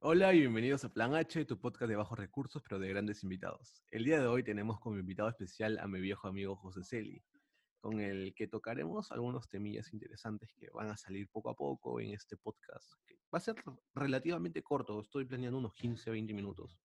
Hola y bienvenidos a Plan H, tu podcast de bajos recursos pero de grandes invitados. El día de hoy tenemos como invitado especial a mi viejo amigo José Celi, con el que tocaremos algunos temillas interesantes que van a salir poco a poco en este podcast, que va a ser relativamente corto, estoy planeando unos 15, 20 minutos.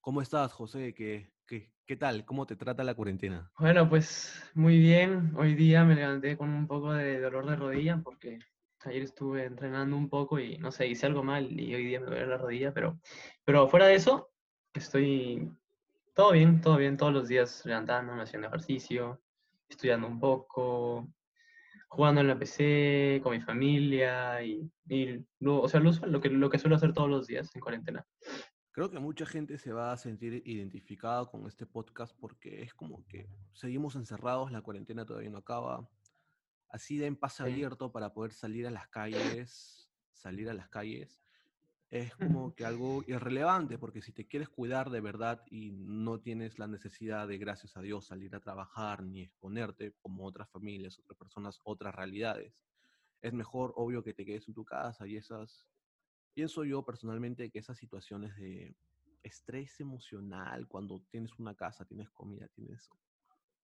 ¿Cómo estás, José? ¿Qué, qué, qué tal? ¿Cómo te trata la cuarentena? Bueno, pues muy bien. Hoy día me levanté con un poco de dolor de rodilla porque ayer estuve entrenando un poco y no sé, hice algo mal y hoy día me duele la rodilla, pero, pero fuera de eso, estoy todo bien, todo bien, todos los días levantándome, haciendo ejercicio, estudiando un poco, jugando en la PC con mi familia y, y lo, o sea, lo, lo, que, lo que suelo hacer todos los días en cuarentena. Creo que mucha gente se va a sentir identificada con este podcast porque es como que seguimos encerrados, la cuarentena todavía no acaba. Así den pase abierto para poder salir a las calles, salir a las calles. Es como que algo irrelevante porque si te quieres cuidar de verdad y no tienes la necesidad de, gracias a Dios, salir a trabajar ni exponerte como otras familias, otras personas, otras realidades, es mejor, obvio, que te quedes en tu casa y esas Pienso yo personalmente que esas situaciones de estrés emocional, cuando tienes una casa, tienes comida, tienes,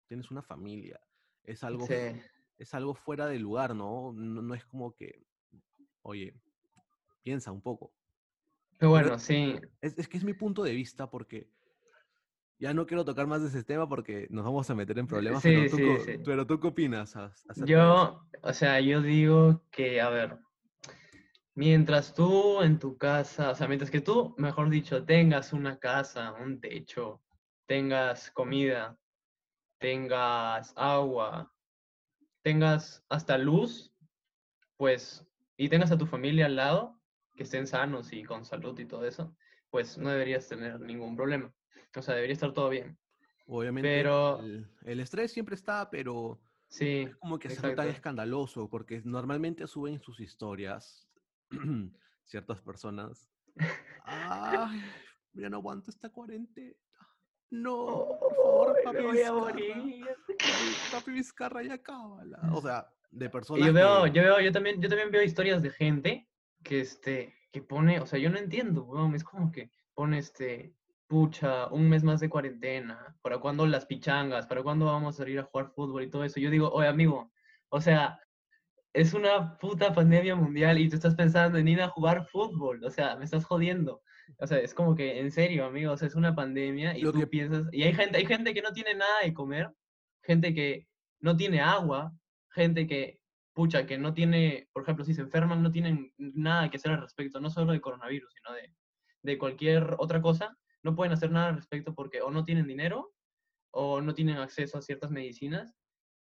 tienes una familia, es algo, Sí. fu- es algo fuera de lugar, ¿no? No, no es como que, oye, piensa un poco. Pero Pero bueno, sí, es, es que es mi punto de vista porque ya no quiero tocar más de ese tema porque nos vamos a meter en problemas, pero sí, tú, sí, sí. pero tú qué opinas a-? Yo, o sea, yo digo que, a ver, mientras tú en tu casa, o sea, mientras que tú, mejor dicho, tengas una casa, un techo, tengas comida, tengas agua, tengas hasta luz, pues, y tengas a tu familia al lado, que estén sanos y con salud y todo eso, pues no deberías tener ningún problema. O sea, debería estar todo bien. Obviamente Pero, el, el estrés siempre está, pero... sí, Es como que hacerlo tan escandaloso, porque normalmente suben sus historias ciertas personas. Ay, ya no aguanto esta cuarentena. No, por favor, Ay, papi me voy a morir. Papi, Vizcarra, ya cábala. O sea, de Y personas yo veo, que... yo veo, yo también, yo también veo historias de gente que este, que pone, o sea, yo no entiendo, weón, es como que pone este, pucha, un mes más de cuarentena, ¿para cuándo las pichangas? ¿Para cuándo vamos a salir a jugar fútbol y todo eso? Yo digo, oye, amigo, o sea, es una puta pandemia mundial y tú estás pensando en ir a jugar fútbol, o sea, me estás jodiendo. O sea, es como que, en serio, amigos, es una pandemia y Lo tú que- piensas, y hay gente, hay gente que no tiene nada de comer, gente que no tiene agua, gente que, pucha, que no tiene, por ejemplo, si se enferman, no tienen nada que hacer al respecto, no solo de coronavirus, sino de, de cualquier otra cosa, no pueden hacer nada al respecto porque o no tienen dinero o no tienen acceso a ciertas medicinas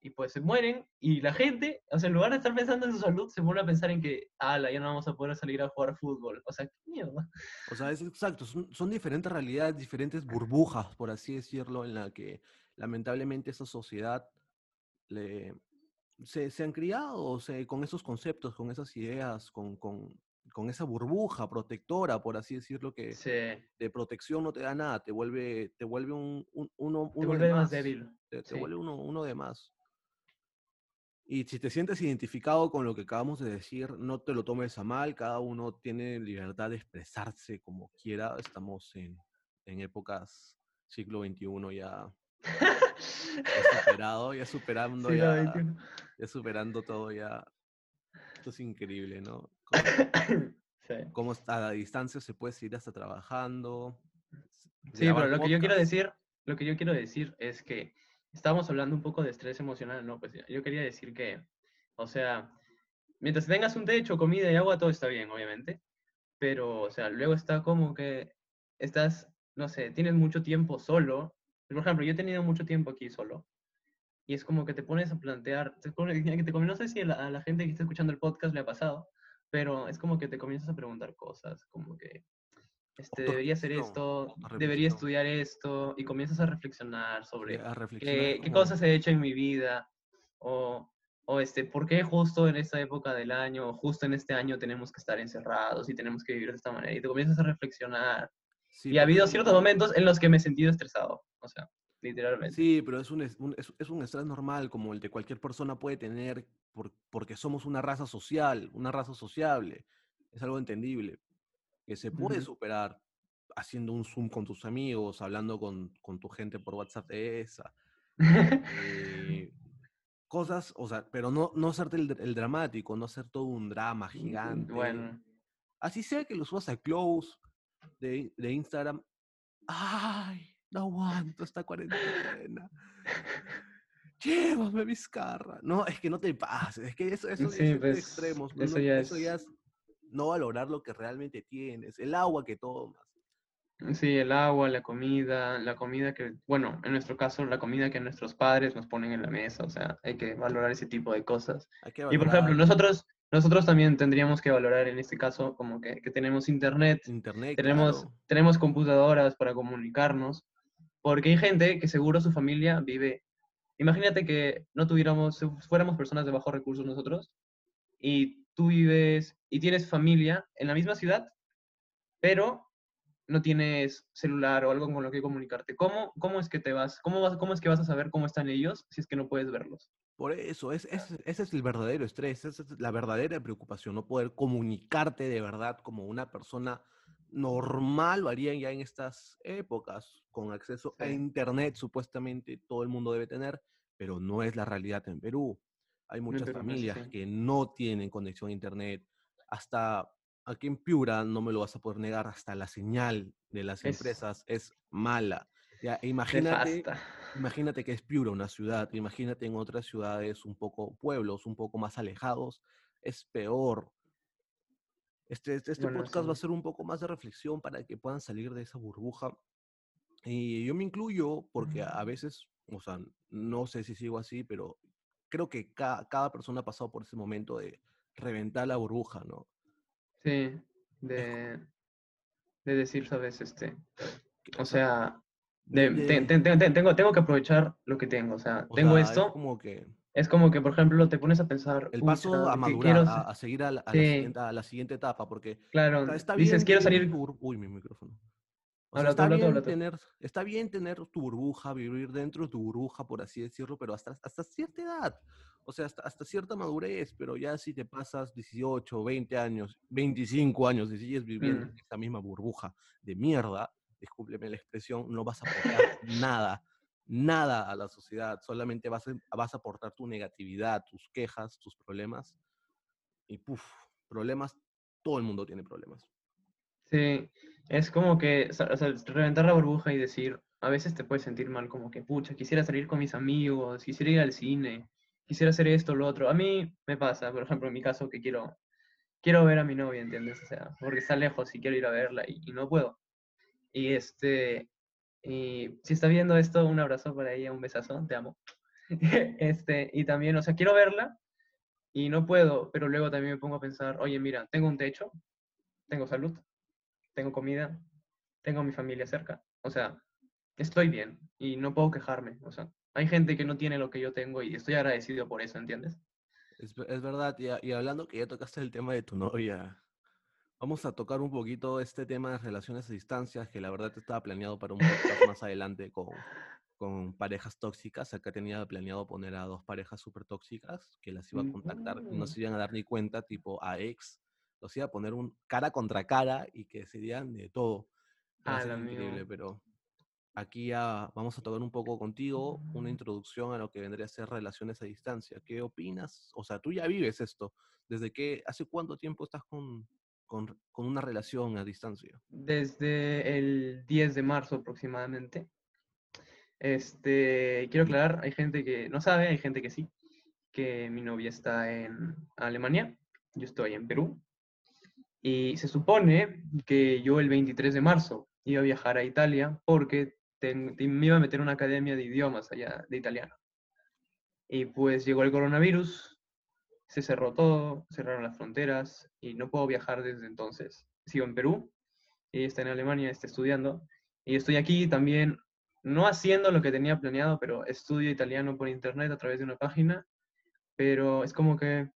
y pues se mueren y la gente, o sea, en lugar de estar pensando en su salud, se vuelve a pensar en que, ala, ya no vamos a poder salir a jugar fútbol. O sea, qué mierda. O sea, es exacto, son, son diferentes realidades, diferentes burbujas, por así decirlo, en la que lamentablemente esa sociedad le, se, se han criado se- con esos conceptos, con esas ideas, con, con, con esa burbuja protectora, por así decirlo, que Sí, de protección no te da nada, te vuelve, te vuelve un, un- uno, te uno de vuelve más más, débil. te, te vuelve uno, uno de más. Y si te sientes identificado con lo que acabamos de decir, no te lo tomes a mal, cada uno tiene libertad de expresarse como quiera, estamos en, en épocas siglo XXI ya, ya superado, ya superando Sí, ya, 21. ya superando todo ya. Esto es increíble, ¿no? Cómo, Sí. a la distancia se puede seguir hasta trabajando. Sí, pero lo que yo quiero podcast. decir, lo que yo quiero decir es que estábamos hablando un poco de estrés emocional, ¿no? Pues yo quería decir que, o sea, mientras tengas un techo, comida y agua, todo está bien, obviamente. Pero, o sea, luego está como que estás, no sé, tienes mucho tiempo solo. Por ejemplo, yo he tenido mucho tiempo aquí solo. Y es como que te pones a plantear, te pones, te no sé si a la, a la gente que está escuchando el podcast le ha pasado, pero es como que te comienzas a preguntar cosas, como que este, debería hacer esto, debería estudiar esto, y comienzas a reflexionar sobre a reflexionar qué, qué cosas he hecho en mi vida, o, o este, por qué justo en esta época del año, o justo en este año tenemos que estar encerrados y tenemos que vivir de esta manera, y te comienzas a reflexionar. Sí, y ha habido ciertos momentos en los que me he sentido estresado, o sea, literalmente. Sí, pero es un, es, un, es un estrés normal como el de cualquier persona puede tener por- porque somos una raza social, una raza sociable. Es algo entendible. Que se puede superar haciendo un Zoom con tus amigos, hablando con, con tu gente por WhatsApp de esa. eh, cosas, o sea, pero no, no hacerte el, el dramático, no hacer todo un drama gigante. Bueno, Así sea que lo subas a Close de, de Instagram. ¡Ay! No aguanto esta cuarentena. Llévame Vizcarra. No, es que no te pases. Es que eso, eso es sí, pues extremos. eso no- ya eso ya es no valorar lo que realmente tienes, el agua que tomas. sí, el agua, la comida, la comida que, bueno, en nuestro caso, la comida que nuestros padres nos ponen en la mesa, o sea, hay que valorar ese tipo de cosas. Y por ejemplo, nosotros, nosotros también tendríamos que valorar en este caso como que, que tenemos internet, internet, tenemos, claro. tenemos computadoras para comunicarnos, porque hay gente que seguro su familia vive, imagínate que no tuviéramos, si fuéramos personas de bajos recursos nosotros, y tú vives y tienes familia en la misma ciudad, pero no tienes celular o algo con lo que comunicarte. ¿Cómo, cómo es que te vas? ¿Cómo, vas? ¿Cómo es que vas a saber cómo están ellos si es que no puedes verlos? Por eso, es, es- ese es el verdadero estrés, esa es la verdadera preocupación, no poder comunicarte de verdad como una persona normal lo harían ya en estas épocas, con acceso a Sí, internet supuestamente todo el mundo debe tener, pero no es la realidad en Perú. Hay muchas no familias así. que no tienen conexión a internet, hasta aquí en Piura, no me lo vas a poder negar, hasta la señal de las Es empresas es mala. Ya, e imagínate. Imagínate que es Piura una ciudad, imagínate en otras ciudades un poco, pueblos un poco más alejados, es peor. Este, este, este Bueno, sí. podcast va a ser un poco más de reflexión para que puedan salir de esa burbuja. Y yo me incluyo porque a a veces, o sea, no sé si sigo así, pero creo que ca- cada persona ha pasado por ese momento de reventar la burbuja, ¿no? Sí, Es, de, de decir, sabes, este, o sea, de, de, te- de- te- te- te- tengo, tengo que aprovechar lo que tengo, o sea, o tengo sea, es esto, como que es como que, por ejemplo, te pones a pensar, el paso a madurar, quiero, a, a seguir a la, a la sí, siguiente, a la siguiente etapa, porque claro, está dices, bien quiero salir, tu bur- Uy, mi micrófono. O sea, habla está habla bien habla tener, está bien tener tu burbuja, vivir dentro de tu burbuja, por así decirlo, pero hasta, hasta cierta edad. O sea, hasta, hasta cierta madurez, pero ya si te pasas 18, 20 años, 25 años y sigues viviendo en Mm, esta misma burbuja de mierda, discúlpeme la expresión, no vas a aportar nada, nada a la sociedad. Solamente vas a, vas a aportar tu negatividad, tus quejas, tus problemas. Y puf, problemas, todo el mundo tiene problemas. Sí, es como que, o sea, reventar la burbuja y decir, a veces te puedes sentir mal, como que, pucha, quisiera salir con mis amigos, quisiera ir al cine, quisiera hacer esto, lo otro. A mí me pasa, por ejemplo, en mi caso, que quiero, quiero ver a mi novia, ¿entiendes? O sea, porque está lejos y quiero ir a verla y, y no puedo. Y este, y si está viendo esto, un abrazo para ella, un besazo, te amo. Este, y también, o sea, quiero verla y no puedo, pero luego también me pongo a pensar, oye, mira, tengo un techo, tengo salud, tengo comida, tengo mi familia cerca. O sea, estoy bien y no puedo quejarme. O sea, hay gente que no tiene lo que yo tengo y estoy agradecido por eso, ¿entiendes? Es, es verdad, y, y hablando que ya tocaste el tema de tu novia, vamos a tocar un poquito este tema de relaciones a distancia, que la verdad estaba planeado para un podcast más adelante con, con parejas tóxicas. Acá tenía planeado poner a dos parejas súper tóxicas que las iba a contactar y no Mm. se iban a dar ni cuenta, tipo a ex. Los iba a poner un cara contra cara y que serían de todo. Va a ser Ala, increíble, pero aquí ya vamos a tocar un poco contigo una introducción a lo que vendría a ser relaciones a distancia. ¿Qué opinas? O sea, tú ya vives esto. ¿Desde qué, hace cuánto tiempo estás con, con, con una relación a distancia? Desde el 10 de marzo aproximadamente. Este, quiero aclarar, hay gente que no sabe, hay gente que sí, que mi novia está en Alemania, yo estoy en Perú, y se supone que yo el 23 de marzo iba a viajar a Italia porque me iba a meter a una academia de idiomas allá de italiano. Y pues llegó el coronavirus, se cerró todo, cerraron las fronteras y no puedo viajar desde entonces. Sigo en Perú, ella está en Alemania, está estudiando, y estoy aquí también, no haciendo lo que tenía planeado, pero estudio italiano por internet a través de una página, pero es como que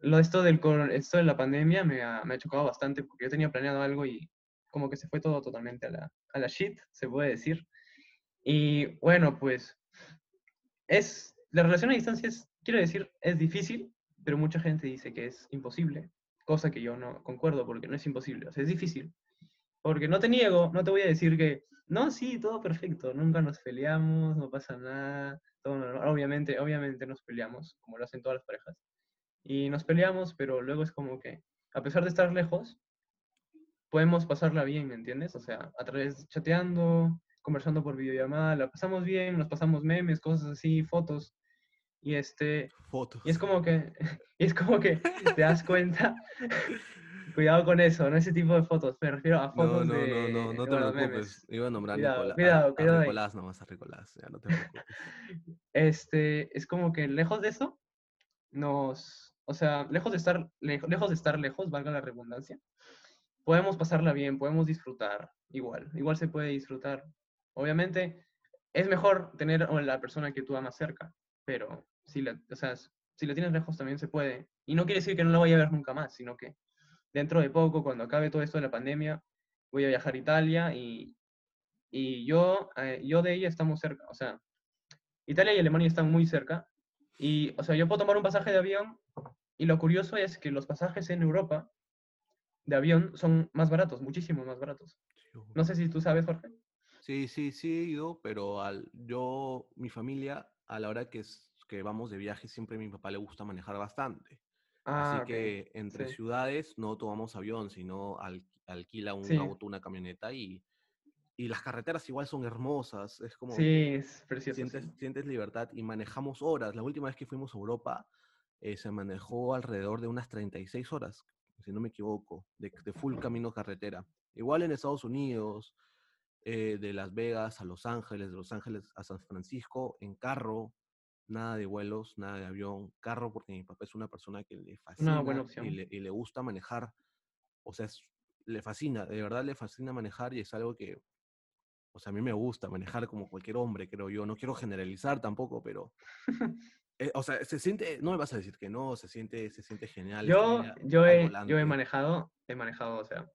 lo esto del esto de la pandemia me ha, me ha chocado bastante porque yo tenía planeado algo y como que se fue todo totalmente a la, a la shit, se puede decir. Y bueno, pues es, la relación a distancia es, quiero decir, es difícil, pero mucha gente dice que es imposible, cosa que yo no concuerdo porque no es imposible, o sea, es difícil. Porque no te niego, no te voy a decir que, no, sí, todo perfecto, nunca nos peleamos, no pasa nada, todo normal. obviamente, obviamente nos peleamos, como lo hacen todas las parejas. Y nos peleamos, pero luego es como que, a pesar de estar lejos, podemos pasarla bien, ¿me entiendes? O sea, a través chateando, conversando por videollamada, la pasamos bien, nos pasamos memes, cosas así, fotos. Y este. Fotos. Y es como que. Y es como que te das cuenta. cuidado con eso, no ese tipo de fotos. Me refiero a fotos no, no, de. No, no, no te preocupes. Iba a nombrar cuidado, Nicolás, cuidado, a, cuidado a Nicolás nomás, a Nicolás. Ya, no te preocupes. Este, es como que lejos de eso, nos. O sea, lejos de estar lejos de estar lejos, valga la redundancia, podemos pasarla bien, podemos disfrutar igual. Igual se puede disfrutar. Obviamente, es mejor tener a la persona que tú amas cerca, pero si la, o sea, si la tienes lejos también se puede. Y no quiere decir que no la vaya a ver nunca más, sino que dentro de poco, cuando acabe todo esto de la pandemia, voy a viajar a Italia y, y yo, eh, yo de ella estamos cerca. O sea, Italia y Alemania están muy cerca. Y, o sea, yo puedo tomar un pasaje de avión y lo curioso es que los pasajes en Europa de avión son más baratos, muchísimo más baratos. No sé si tú sabes, Jorge. Sí, sí, sí he ido, pero al, yo, mi familia, a la hora que, es, que vamos de viaje, siempre a mi papá le gusta manejar bastante. Ah, Así que entre sí. ciudades no tomamos avión, sino al- alquila un Sí, auto, una camioneta y, y las carreteras igual son hermosas. Es como sí, es precioso, sí. sientes libertad y manejamos horas. La última vez que fuimos a Europa eh, se manejó alrededor de unas 36 horas, si no me equivoco, de, de full camino carretera. Igual en Estados Unidos, eh, de Las Vegas a Los Ángeles, de Los Ángeles a San Francisco, en carro, nada de vuelos, nada de avión, carro porque mi papá es una persona que le fascina y le, y le gusta manejar, o sea, es- le fascina, de verdad le fascina manejar y es algo que, o sea, a mí me gusta manejar como cualquier hombre, creo yo, no quiero generalizar tampoco, pero, eh, o sea, se siente, no me vas a decir que no, se siente, se siente genial Yo, yo, he, yo he manejado, he manejado, o sea,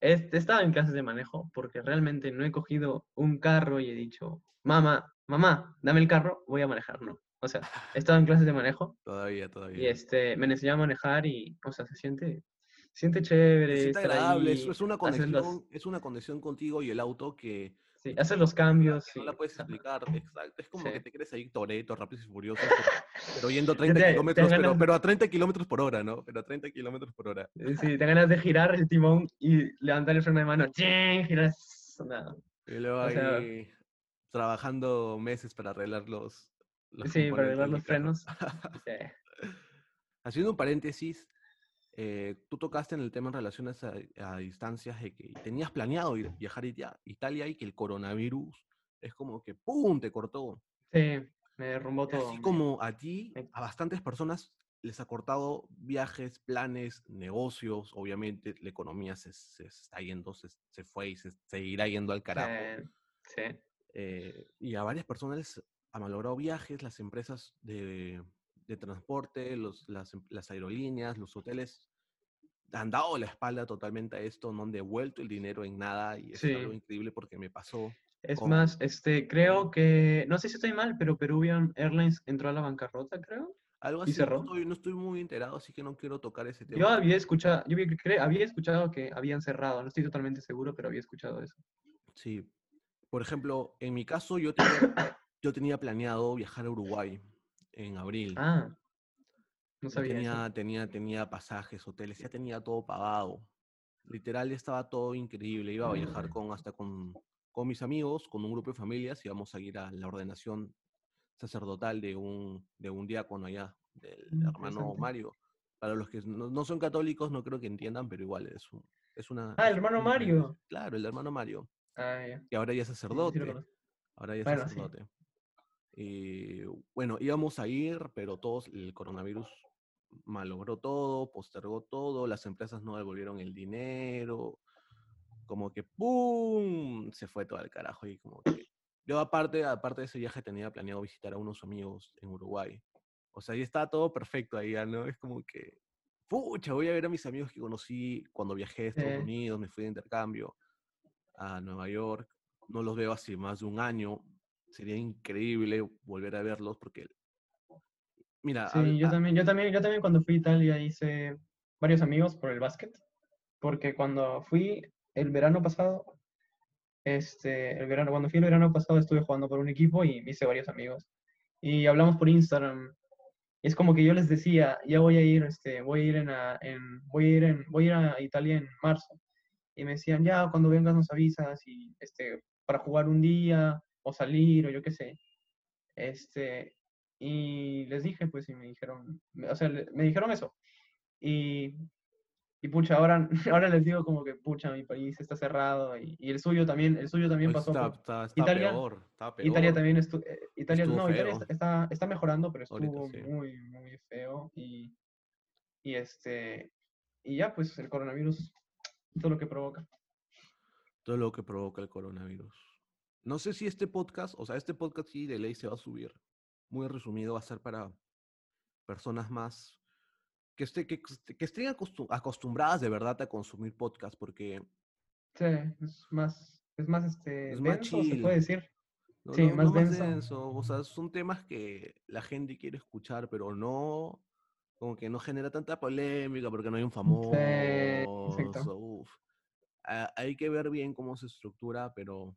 he, estado en clases de manejo porque realmente no he cogido un carro y he dicho, mamá, mamá, dame el carro, voy a manejar, no. O sea, he estado en clases de manejo Todavía, y todavía. este, me enseñado a manejar y, o sea, se siente, se siente Se chévere siente estar agradable, ahí, es una conexión, es una conexión contigo y el auto que, sí, hacer los cambios, no la puedes explicar, exacto. Es como sí. que te quieres ir Toreto, Rápidos y Furiosos, pero, yendo a Ya 30 te, te dan kilómetros, pero, ganas, pero a 30 kilómetros por hora, ¿no? Pero a 30 kilómetros por hora. eh, sí, te ganas de girar el timón y levantar el freno de mano, ¡chin! girar, nada. Y luego O sea, ahí trabajando meses para arreglar los, los sí, para arreglar los frenos. sí. Haciendo un paréntesis, eh, tú tocaste en el tema en relaciones a, a distancias de que tenías planeado ir, viajar a Ita- Italia y que el coronavirus es como que ¡pum! te cortó. Sí, me derrumbó todo. así como a ti, a bastantes personas les ha cortado viajes, planes, negocios, obviamente la economía se, se está yendo, se, se fue y se seguirá yendo al carajo. Sí, sí, eh, y a varias personas les ha malogrado viajes, las empresas de, de transporte, los, las, las aerolíneas, los hoteles han dado la espalda totalmente a esto, no han devuelto el dinero en nada y es algo increíble porque me pasó Es con... más, este, creo que, no sé si estoy mal, pero Peruvian Airlines entró a la bancarrota, creo, Algo y así, no cerró. estoy, no estoy muy enterado, así que no quiero tocar ese Yo tema. había escuchado, yo había, escuchado que habían cerrado, no estoy totalmente seguro, pero había escuchado eso. Sí. Por ejemplo, en mi caso, yo tenía, yo tenía planeado viajar a Uruguay en abril. Ah, no sabía eso. tenía, tenía, tenía pasajes, hoteles, ya tenía todo pagado. Literal, estaba todo increíble. Iba a viajar con, hasta con, con mis amigos, con un grupo de familias, íbamos a ir a la ordenación sacerdotal de un, de un diácono allá, del Mm, hermano. Mario. Para los que no, no son católicos, no creo que entiendan, pero igual es, un- es una... Ah, el hermano una. Mario. Claro, el hermano Mario, Ah, ya. que ahora ya es sí, sí sacerdote. Ahora ya es Bueno, sí. Y bueno, íbamos a ir, pero todos, el coronavirus malogró todo, postergó todo, las empresas no devolvieron el dinero, como que ¡pum! Se fue todo al carajo y como que... Yo aparte, aparte de ese viaje tenía planeado visitar a unos amigos en Uruguay. O sea, ahí estaba todo perfecto ahí, ¿no? Es como que, pucha, voy a ver a mis amigos que conocí cuando viajé a Estados Sí. Unidos, me fui de intercambio a Nueva York. No los veo hace más de un año. Sería increíble volver a verlos porque, mira, Sí, yo también, yo también, yo también cuando fui a Italia hice, varios amigos por el básquet, porque cuando fui el verano pasado, este, el verano, cuando fui el verano pasado estuve jugando por un equipo y hice varios amigos. Y hablamos por Instagram. Es como que yo les decía, ya voy a ir, este, voy a ir en, a- en- voy a ir en, voy a ir a Italia en marzo. Y me decían, ya, cuando vengas nos avisas y, este, para jugar un día o salir o yo qué sé. Este, y les dije, pues, y me dijeron, o sea, me dijeron eso. Y, y pucha, ahora, ahora les digo como que, pucha, mi país está cerrado y, y el suyo también, el suyo también Pues pasó. está, está, está Italia- peor, está peor. Italia también estuvo, Italia, Estuvo no, Italia feo. está, está, está mejorando, pero Ahorita estuvo sí. muy, muy feo y, y este, y ya, pues, el coronavirus, todo lo que provoca. Todo lo que provoca el coronavirus. No sé si este podcast, o sea, este podcast sí de ley se va a subir. Muy resumido, va a ser para personas más que, esté, que, que estén acostu- acostumbradas de verdad a consumir podcast, porque Sí, es más, es más, este, Es más denso, se chill. puede decir. no, Sí, no- más no denso. denso, O sea, son temas que la gente quiere escuchar, pero no, como que no genera tanta polémica porque no hay un famoso. exacto. uf. Ah, hay que ver bien cómo se estructura, pero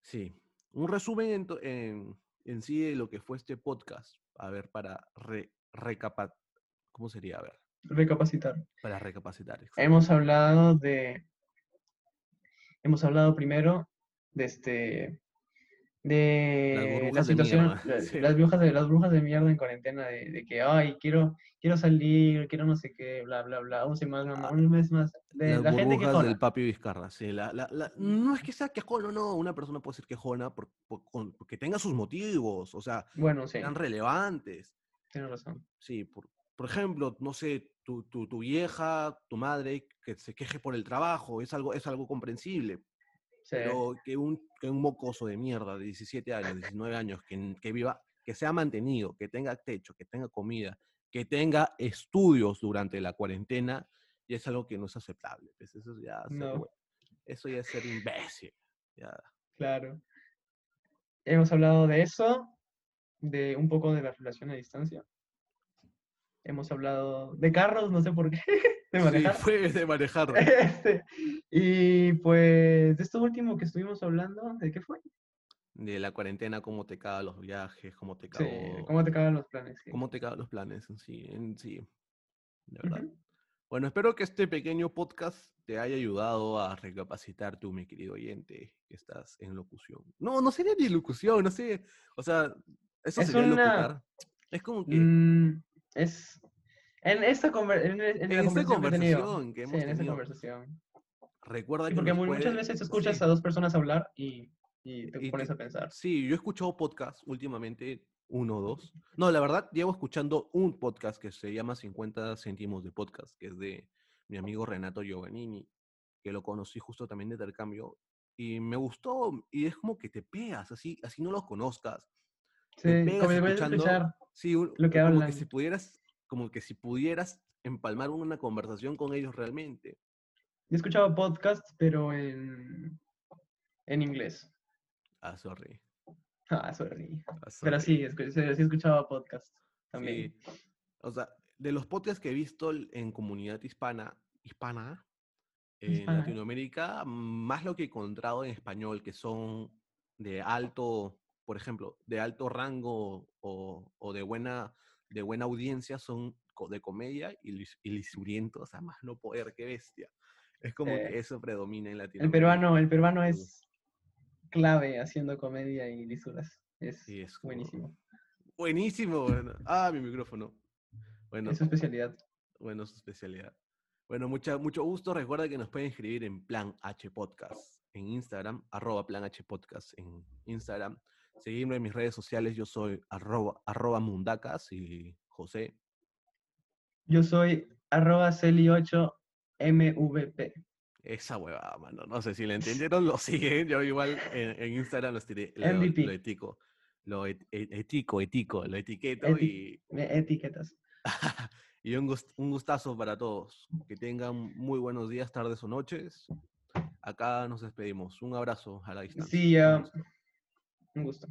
sí. Un resumen en, en, en sí de lo que fue este podcast. A ver, para re, recapa- ¿Cómo sería? A ver, Recapacitar. para recapacitar. Hemos hablado de. Hemos hablado primero de este. De la de situación, mierda, la- sí. las brujas de las brujas de mierda en cuarentena, de, de que ay quiero, quiero salir, quiero no sé qué, bla bla bla, un, sema- Ah, un mes más, de Las la gente que burbujas del papi Vizcarra, sí. La, la- la- no es que sea quejona, no. Una persona puede ser quejona por, por- con- porque tenga sus motivos, o sea, Bueno, sí, sean relevantes. tienes razón. Sí, por, por ejemplo, no sé, tu, tu, tu vieja, tu madre, que se queje por el trabajo, es algo, es algo comprensible. Sí, Pero que un, que un mocoso de mierda de 17 años, 19 años, que, que viva, que sea mantenido, que tenga techo, que tenga comida, que tenga estudios durante la cuarentena, y es algo que no es aceptable. pues, eso, ya ser No. eso ya es ser imbécil. ya. claro. Hemos hablado de eso, de un poco de la relación a distancia. Hemos hablado de carros, no sé por qué, de Sí, fue de manejar. Este, y pues de esto último que estuvimos hablando, ¿de qué fue? De la cuarentena, cómo te cagan los viajes, cómo te Sí, cagó- ¿cómo te cagan los planes? Sí. cómo te cagan los planes en sí, en sí. De verdad. Bueno, espero que este pequeño podcast te haya ayudado a recapacitar tú, mi querido oyente, que estás en locución. No, no sería ni locución, no sé. O sea, eso Es sería una- locutar. Es como que Mm, es en esta, conver- en, en En esta conversación, que he tenido. conversación que Sí, hemos en tenido, conversación. recuerda Sí, que porque nos mu- puede- muchas veces escuchas sí, a dos personas hablar y, y te Y pones a pensar. Sí, yo he escuchado podcasts últimamente, uno o dos. No, la verdad, llevo escuchando un podcast que se llama 50 céntimos de podcast, que es de mi amigo Renato Giovannini, que lo conocí justo también de intercambio. Y me gustó, y es como que te pegas, así, así no los conozcas. Sí, te pegas como que puedes escuchando, escuchar sí, un- lo que como que si pudieras, como que si pudieras empalmar una conversación con ellos realmente. Yo he escuchado podcasts, pero en, en inglés. Ah, sorry. Ah, sorry. ah, Pero sorry. sí, escu- sí, sí he escuchado podcasts también. Sí. O sea, de los podcasts que he visto en comunidad hispana, hispana, en Hispana. Latinoamérica, más lo que he encontrado en español, que son de alto, por ejemplo, de alto rango o, o de, buena, de buena audiencia, son de comedia y, y lisurientos, o sea, más no poder, qué bestia. Es como Eh, que eso predomina en El Latinoamérica. peruano, el peruano Sí. es clave haciendo comedia y lisuras. Es Sí, es como- buenísimo. Buenísimo. bueno. Ah, mi micrófono. Bueno, Es su especialidad. Bueno, su especialidad. Bueno, mucha, mucho gusto. Recuerda que nos pueden escribir en Plan H Podcast en Instagram, arroba Plan H Podcast en Instagram. Seguirme en mis redes sociales, yo soy arroba, arroba mundacas y José. Yo soy arroba celi8mvp. Esa huevada, mano. No sé si le entendieron, lo siguen. Yo igual en, en Instagram los tiré, lo, lo etico. Lo et- et- etico, etico, lo etiqueto Eti- y, Me etiquetas. y un, gust- un gustazo para todos. Que tengan muy buenos días, tardes o noches. Acá nos despedimos. Un abrazo a la distancia. Sí, ya. Un gusto.